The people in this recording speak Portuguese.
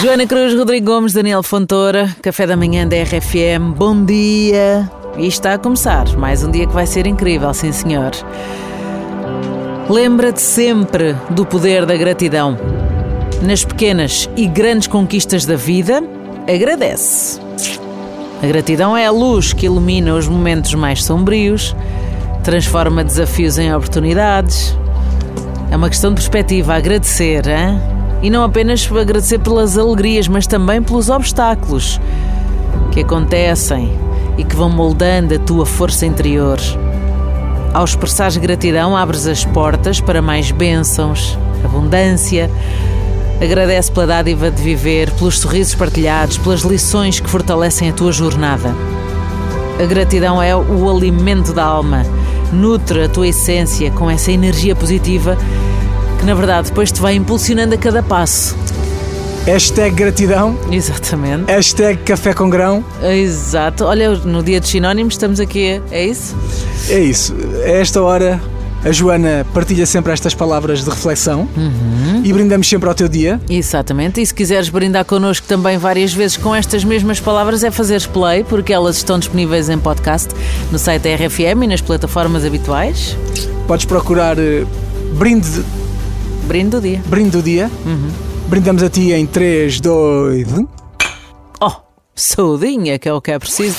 Joana Cruz, Rodrigo Gomes, Daniel Fontoura, Café da Manhã da RFM, bom dia! E está a começar, mais um dia que vai ser incrível, sim senhor. Lembra-te sempre do poder da gratidão. Nas pequenas e grandes conquistas da vida, agradece. A gratidão é a luz que ilumina os momentos mais sombrios, transforma desafios em oportunidades. É uma questão de perspectiva, agradecer, hein? E não apenas agradecer pelas alegrias, mas também pelos obstáculos que acontecem e que vão moldando a tua força interior. Ao expressares gratidão, abres as portas para mais bênçãos, abundância. Agradece pela dádiva de viver, pelos sorrisos partilhados, pelas lições que fortalecem a tua jornada. A gratidão é o alimento da alma. Nutre a tua essência com essa energia positiva que, na verdade, depois te vai impulsionando a cada passo. Hashtag gratidão. Exatamente. Hashtag café com grão. Exato. Olha, no dia dos sinónimos estamos aqui. É isso? É isso. A esta hora, a Joana partilha sempre estas palavras de reflexão Uhum. e brindamos sempre ao teu dia. Exatamente. E se quiseres brindar connosco também várias vezes com estas mesmas palavras, é fazeres play, porque elas estão disponíveis em podcast no site da RFM e nas plataformas habituais. Podes procurar eh, brinde, Brinde do dia. brinde do dia. Brindamos a ti em 3, 2, 1. Oh, saudinha, que é o que é preciso.